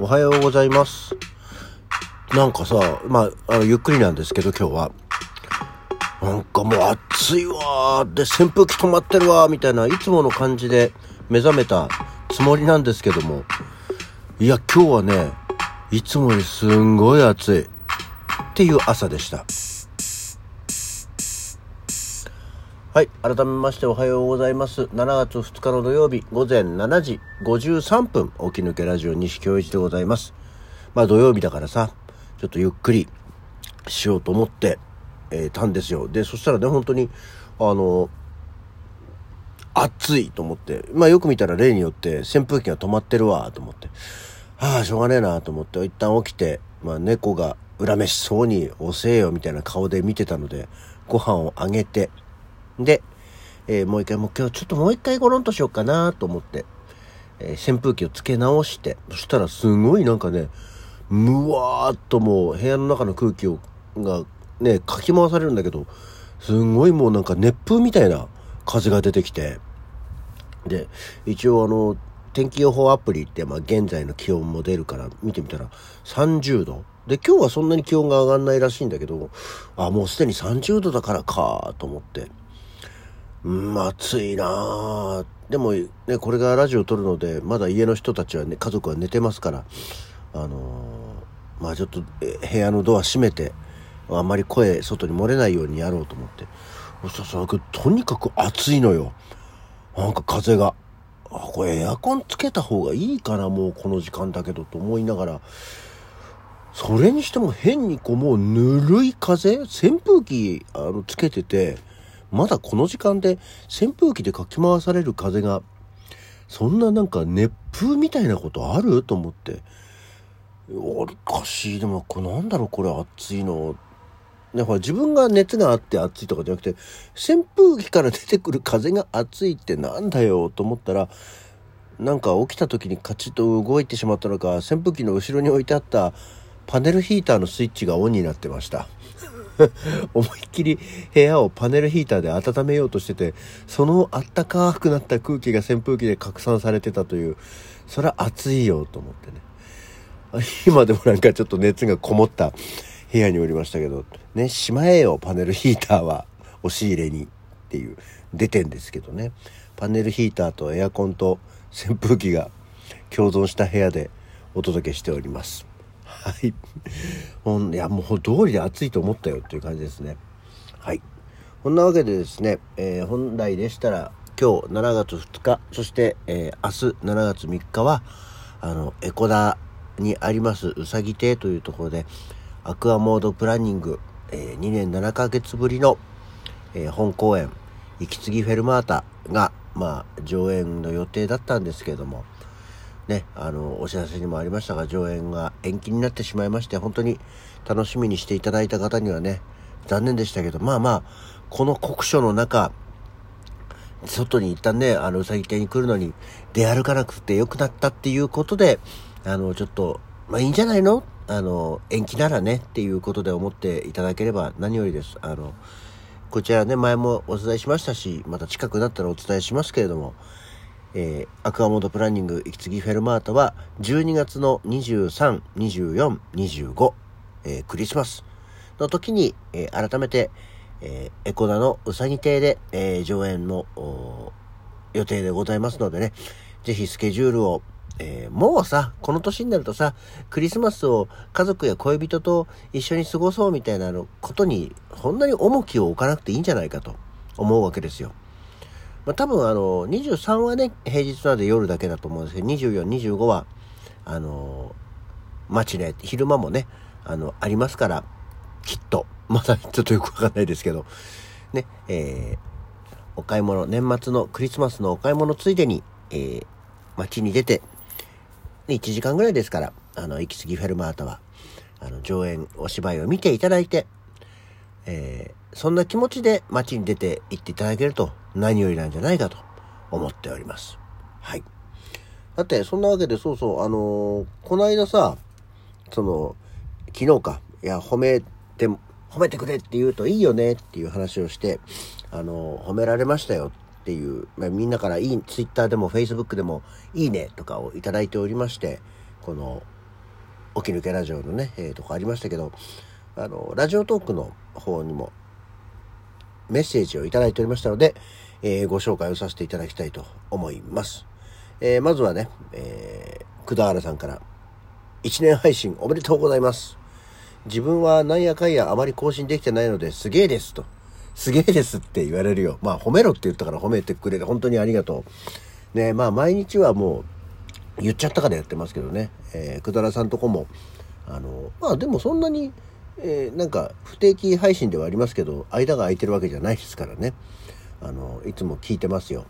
おはようございます。なんかさ、まあ、あのゆっくりなんですけど今日は。なんかもう暑いわーで扇風機止まってるわーみたいないつもの感じで目覚めたつもりなんですけども。いや、今日はね、いつもよりすんごい暑いっていう朝でした。はい。改めましておはようございます。7月2日の土曜日午前7時53分、起き抜けラジオ西京一でございます。まあ土曜日だからさ、ちょっとゆっくりしようと思って、えーたんですよ。で、そしたらね、本当に、あの、暑いと思って、まあよく見たら例によって扇風機が止まってるわと思って、ああ、しょうがねえなと思って、一旦起きて、まあ猫が恨めしそうに遅えよみたいな顔で見てたので、ご飯をあげて、で、えーもう一回、もう今日ちょっともう一回ゴロンとしようかなと思って、えー扇風機をつけ直して、そしたらすごいなんかね、むわーっともう部屋の中の空気を、がね、かき回されるんだけど、すごいもうなんか熱風みたいな風が出てきて、で、一応あの、天気予報アプリって、まあ現在の気温も出るから見てみたら30度。で、今日はそんなに気温が上がんないらしいんだけど、あ、もうすでに30度だからかと思って。うん、暑いなあでもね、これがラジオ撮るので、まだ家の人たちはね、家族は寝てますから、あのーまあちょっと部屋のドア閉めて、あんまり声外に漏れないようにやろうと思って。そしたら、とにかく暑いのよ。なんか風が。あ、これエアコンつけた方がいいかな、もうこの時間だけどと思いながら、それにしても変にこうもうぬるい風扇風機あのつけてて、まだこの時間で扇風機でかき回される風が、そんななんか熱風みたいなことある？と思って。おかしい。でも、これなんだろう、これ暑いの。ね、ほら自分が熱があって暑いとかじゃなくて、扇風機から出てくる風が暑いってなんだよ？と思ったら、なんか起きた時にカチッと動いてしまったのか、扇風機の後ろに置いてあったパネルヒーターのスイッチがオンになってました。思いっきり部屋をパネルヒーターで温めようとしてて、そのあったかくなった空気が扇風機で拡散されてたという、それは暑いよと思ってね。今でもなんかちょっと熱がこもった部屋におりましたけど、ね、しまえよ、パネルヒーターは、押し入れにっていう、出てんですけどね。パネルヒーターとエアコンと扇風機が共存した部屋でお届けしております。はい。いや、もう通りで暑いと思ったよっていう感じですね。はい。こんなわけでですね、えー本来でしたら今日7月2日、そして、えー明日7月3日は、あの、エコダにありますうさぎ亭というところで、アクアモードプランニング、え2年7ヶ月ぶりの、えー本公演、息継ぎフェルマータが、まあ、上演の予定だったんですけれども、ね、あの、お知らせにもありましたが、上演が延期になってしまいまして、本当に楽しみにしていただいた方にはね、残念でしたけど、まあまあ、この酷暑の中、外に一旦ね、あの、うさぎ亭に来るのに出歩かなくてよくなったっていうことで、あの、ちょっと、まあいいんじゃないの？あの、延期ならねっていうことで思っていただければ何よりです。あの、こちらね、前もお伝えしましたし、また近くなったらお伝えしますけれども、えーアクアモードプランニング息継ぎフェルマータは12月の23、24、25、えークリスマスの時に、えー改めて、えーエコダのうさぎ亭で、えー上演の予定でございますのでね、ぜひスケジュールを、えーもうさ、この年になるとさ、クリスマスを家族や恋人と一緒に過ごそうみたいなことに、こんなに重きを置かなくていいんじゃないかと思うわけですよ。まあ、多分あの、23はね、平日なので夜だけだと思うんですけど、24、25は、あの、街で、昼間もね、あの、ありますから、きっと、まだちょっとよくわかんないですけど、ね、えーお買い物、年末のクリスマスのお買い物ついでに、えー街に出て、1時間ぐらいですから、あの、行き過ぎフェルマータは、あの、上演、お芝居を見ていただいて、えーそんな気持ちで街に出て行っていただけると何よりなんじゃないかと思っております。はい。だって、そんなわけで、そうそう、あのーこの間さ、その、昨日か、いや、褒めて、褒めてくれって言うといいよねっていう話をして、あのー褒められましたよっていう、まあ、みんなからいい、ツイッターでもフェイスブックでもいいねとかをいただいておりまして、この、起き抜けラジオのね、えー、とこありましたけど、あの、ラジオトークの方にもメッセージをいただいておりましたので、えー、ご紹介をさせていただきたいと思います。えー、まずはね、えー、くだはらさんから、1年配信おめでとうございます。自分はなんやかんやあまり更新できてないのですげえですと。すげえですって言われるよ。まあ褒めろって言ったから褒めてくれて本当にありがとう。ねまあ毎日はもう言っちゃったからやってますけどね。えー、くだらさんとこも、あの、まあでもそんなに、えー、なんか不定期配信ではありますけど、間が空いてるわけじゃないですからね。あの、いつも聞いてますよ。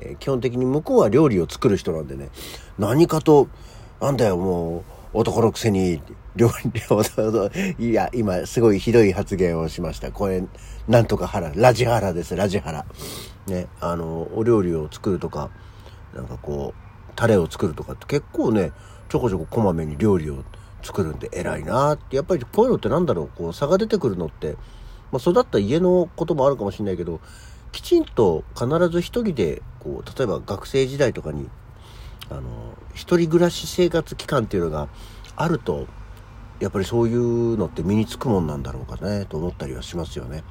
えー、基本的に向こうは料理を作る人なんでね、何かと、なんだよ、もう、男のくせに、料理、いや、今、すごいひどい発言をしました。これ、なんとか腹、ラジハラです、ラジハラ。ね、あの、お料理を作るとか、なんかこう、タレを作るとかって結構ね、ちょこちょここまめに料理を作るんで偉いなって、やっぱりこういうのってなんだろう、こう、差が出てくるのって、まあ、育った家のこともあるかもしれないけど、きちんと必ず一人で、こう、例えば学生時代とかに、あの、一人暮らし生活期間っていうのがあると、やっぱりそういうのって身につくもんなんだろうかね、と思ったりはしますよね。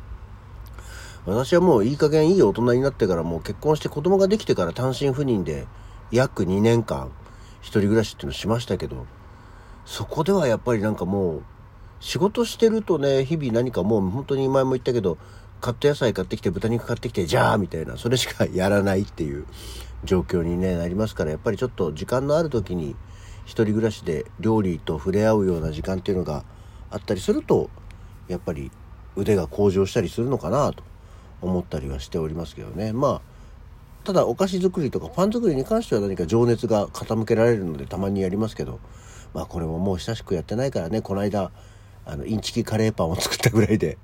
私はもういい加減いい大人になってからもう結婚して子供ができてから単身赴任で約2年間一人暮らしっていうのしましたけど、そこではやっぱりなんかもう仕事してるとね、日々何かもう本当に前も言ったけど、カット野菜買ってきて豚肉買ってきてじゃあみたいなそれしかやらないっていう状況に、ね、なりますからやっぱりちょっと時間のある時に一人暮らしで料理と触れ合うような時間っていうのがあったりするとやっぱり腕が向上したりするのかなと思ったりはしておりますけどね。まあただお菓子作りとかパン作りに関しては何か情熱が傾けられるのでたまにやりますけどまあこれももう久しくやってないからねこの間あのインチキカレーパンを作ったぐらいで。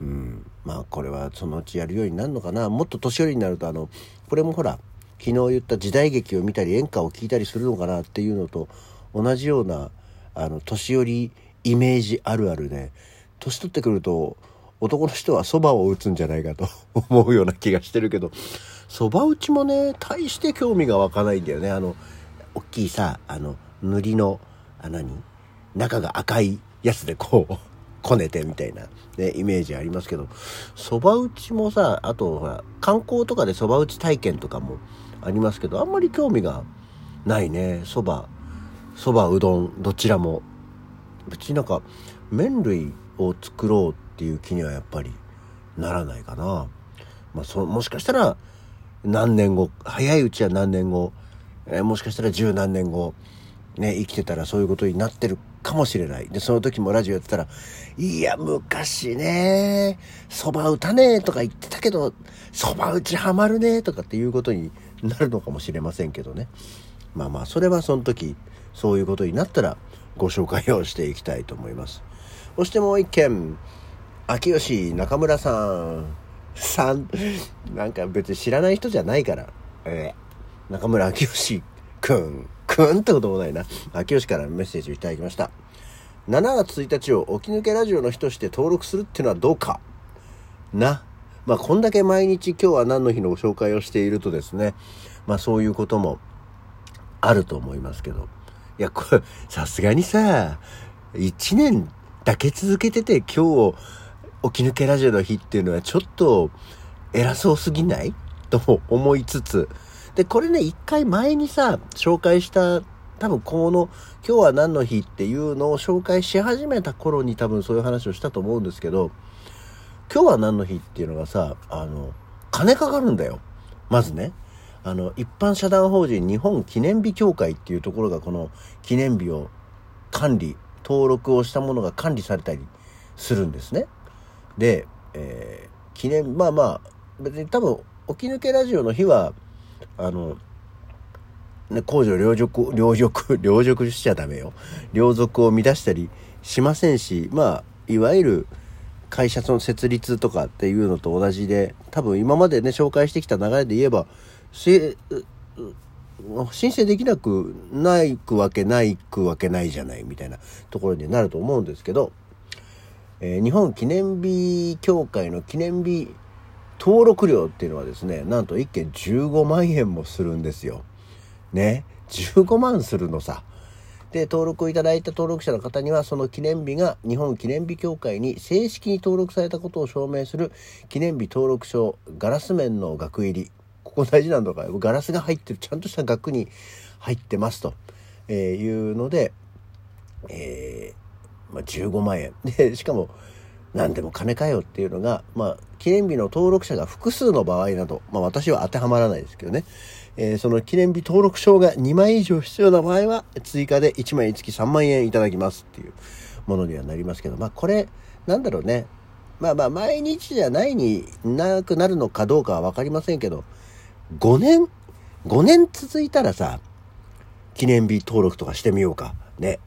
うん。まあこれはそのうちやるようになるのかな。もっと年寄りになるとあのこれもほら昨日言った時代劇を見たり演歌を聴いたりするのかなっていうのと同じようなあの年寄りイメージあるあるで年取ってくると男の人はそばを打つんじゃないかと 思うような気がしてるけどそば打ちもね大して興味が湧かないんだよね。あの大きいさあの塗りのあ何中が赤いやつでこう こねてみたいな、ね、イメージありますけど、蕎麦打ちもさ、あとほら、観光とかで蕎麦打ち体験とかもありますけど、あんまり興味がないね。蕎麦、蕎麦、うどん、どちらも。別になんか、麺類を作ろうっていう気にはやっぱりならないかな。まあ、そ、もしかしたら、何年後、早いうちは何年後、え、もしかしたら十何年後、ね、生きてたらそういうことになってるかもしれない。で、その時もラジオやってたら、いや、昔ね、蕎麦打たねえとか言ってたけど、蕎麦打ちハマるねとかっていうことになるのかもしれませんけどね。まあまあ、それはその時、そういうことになったらご紹介をしていきたいと思います。そしてもう一件、秋吉中村さん。さん、なんか別に知らない人じゃないから。えー、中村秋吉くん。くんってこともないな。秋吉からメッセージをいただきました。7月1日を起き抜けラジオの日として登録するっていうのはどうか。な。まあ、こんだけ毎日今日は何の日のご紹介をしているとですね、まあそういうこともあると思いますけど。いや、これ、さすがにさ、1年だけ続けてて今日起き抜けラジオの日っていうのはちょっと偉そうすぎない？と思いつつ、で、これね、一回前にさ、紹介した、多分この、今日は何の日っていうのを紹介し始めた頃に多分そういう話をしたと思うんですけど、今日は何の日っていうのがさ、あの、金かかるんだよ。まずね。あの、一般社団法人日本記念日協会っていうところがこの記念日を管理、登録をしたものが管理されたりするんですね。で、えー、記念、まあまあ、別に多分、起き抜けラジオの日は、あの、ね、公序良俗、良俗、良俗しちゃダメよ。良俗を乱したりしませんし、まあ、いわゆる会社の設立とかっていうのと同じで、多分今までね、紹介してきた流れで言えば、申請できなくないくわけないくわけないじゃないみたいなところになると思うんですけど、えー、日本記念日協会の記念日登録料っていうのはですね、なんと1件15万円もするんですよ。ね。15万するのさ。で、登録をいただいた登録者の方には、その記念日が日本記念日協会に正式に登録されたことを証明する記念日登録証、ガラス面の額入り。ここ大事なんだから、ガラスが入ってる、ちゃんとした額に入ってますと、えいうので、えー、まあ、15万円。で、しかも、何でも金かよっていうのが、まあ、記念日の登録者が複数の場合など、まあ私は当てはまらないですけどね、えー、その記念日登録証が2枚以上必要な場合は、追加で1枚につき3万円いただきますっていうものにはなりますけど、まあこれ、なんだろうね。まあまあ毎日じゃないになくなるのかどうかはわかりませんけど、5年、5年続いたらさ、記念日登録とかしてみようか。ね。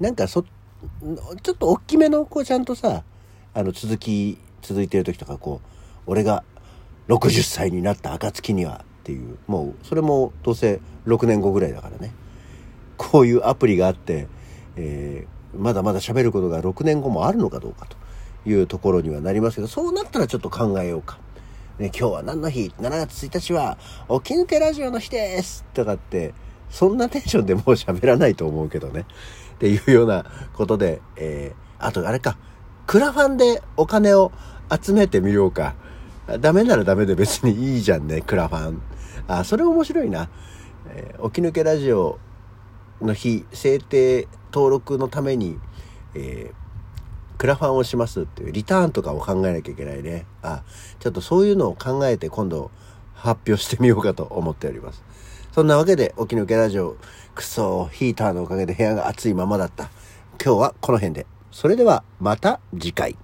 なんかそ、ちょっと大きめの、こうちゃんとさ、あの続き、続いてる時とかこう、俺が60歳になった暁にはっていうもうそれもどうせ6年後ぐらいだからねこういうアプリがあって、えー、まだまだ喋ることが6年後もあるのかどうかというところにはなりますけどそうなったらちょっと考えようか。ね、今日は何の日 ?7 月1日は起き抜けラジオの日ですとかって、そんなテンションでもう喋らないと思うけどね。っていうようなことで、えー、あとあれか、クラファンでお金を集めてみようか。ダメならダメで別にいいじゃんね、クラファン。あ、それ面白いな。えー、起き抜けラジオの日、制定登録のために、えー、クラファンをしますっていう、リターンとかを考えなきゃいけないね。あ、ちょっとそういうのを考えて今度発表してみようかと思っております。そんなわけで、起き抜けラジオ、クソ、ヒーターのおかげで部屋が暑いままだった。今日はこの辺で。それではまた次回。